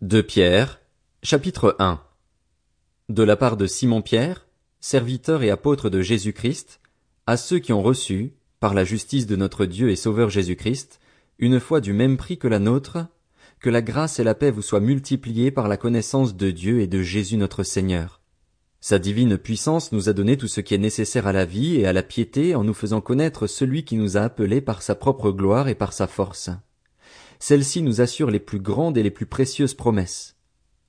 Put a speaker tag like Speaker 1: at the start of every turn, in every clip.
Speaker 1: De Pierre, chapitre 1 De la part de Simon Pierre, serviteur et apôtre de Jésus-Christ, à ceux qui ont reçu, par la justice de notre Dieu et Sauveur Jésus-Christ, une foi du même prix que la nôtre, que la grâce et la paix vous soient multipliées par la connaissance de Dieu et de Jésus notre Seigneur. Sa divine puissance nous a donné tout ce qui est nécessaire à la vie et à la piété en nous faisant connaître celui qui nous a appelés par sa propre gloire et par sa force celle-ci nous assure les plus grandes et les plus précieuses promesses.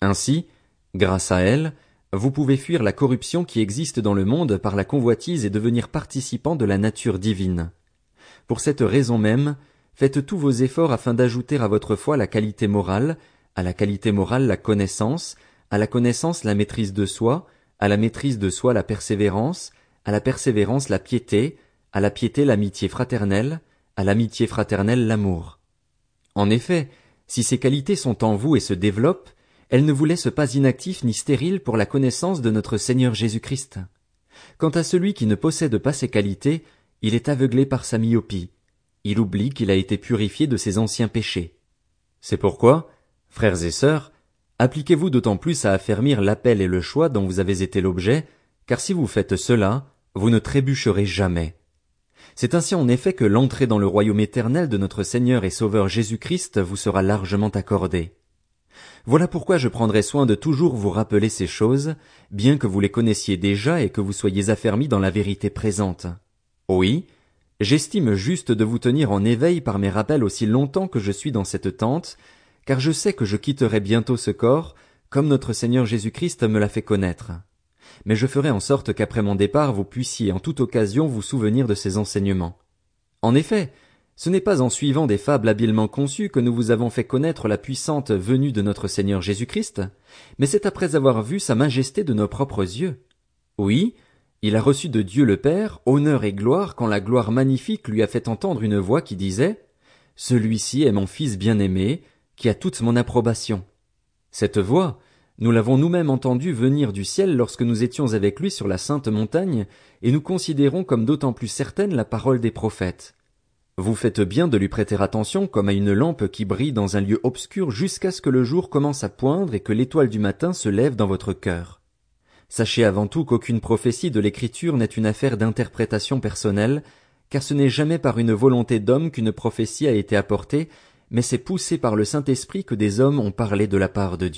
Speaker 1: Ainsi, grâce à elle, vous pouvez fuir la corruption qui existe dans le monde par la convoitise et devenir participant de la nature divine. Pour cette raison même, faites tous vos efforts afin d'ajouter à votre foi la qualité morale, à la qualité morale la connaissance, à la connaissance la maîtrise de soi, à la maîtrise de soi la persévérance, à la persévérance la piété, à la piété l'amitié fraternelle, à l'amitié fraternelle l'amour. En effet, si ces qualités sont en vous et se développent, elles ne vous laissent pas inactifs ni stériles pour la connaissance de notre Seigneur Jésus-Christ. Quant à celui qui ne possède pas ces qualités, il est aveuglé par sa myopie. Il oublie qu'il a été purifié de ses anciens péchés. C'est pourquoi, frères et sœurs, appliquez-vous d'autant plus à affermir l'appel et le choix dont vous avez été l'objet, car si vous faites cela, vous ne trébucherez jamais. C'est ainsi en effet que l'entrée dans le royaume éternel de notre Seigneur et Sauveur Jésus-Christ vous sera largement accordée. Voilà pourquoi je prendrai soin de toujours vous rappeler ces choses, bien que vous les connaissiez déjà et que vous soyez affermis dans la vérité présente. Oui, j'estime juste de vous tenir en éveil par mes rappels aussi longtemps que je suis dans cette tente, car je sais que je quitterai bientôt ce corps, comme notre Seigneur Jésus-Christ me l'a fait connaître mais je ferai en sorte qu'après mon départ vous puissiez en toute occasion vous souvenir de ces enseignements. En effet, ce n'est pas en suivant des fables habilement conçues que nous vous avons fait connaître la puissante venue de notre Seigneur Jésus-Christ, mais c'est après avoir vu sa majesté de nos propres yeux. Oui, il a reçu de Dieu le Père honneur et gloire quand la gloire magnifique lui a fait entendre une voix qui disait Celui-ci est mon Fils bien-aimé, qui a toute mon approbation. Cette voix, nous l'avons nous-mêmes entendu venir du ciel lorsque nous étions avec lui sur la sainte montagne, et nous considérons comme d'autant plus certaine la parole des prophètes. Vous faites bien de lui prêter attention comme à une lampe qui brille dans un lieu obscur jusqu'à ce que le jour commence à poindre et que l'étoile du matin se lève dans votre cœur. Sachez avant tout qu'aucune prophétie de l'écriture n'est une affaire d'interprétation personnelle, car ce n'est jamais par une volonté d'homme qu'une prophétie a été apportée, mais c'est poussé par le Saint-Esprit que des hommes ont parlé de la part de Dieu.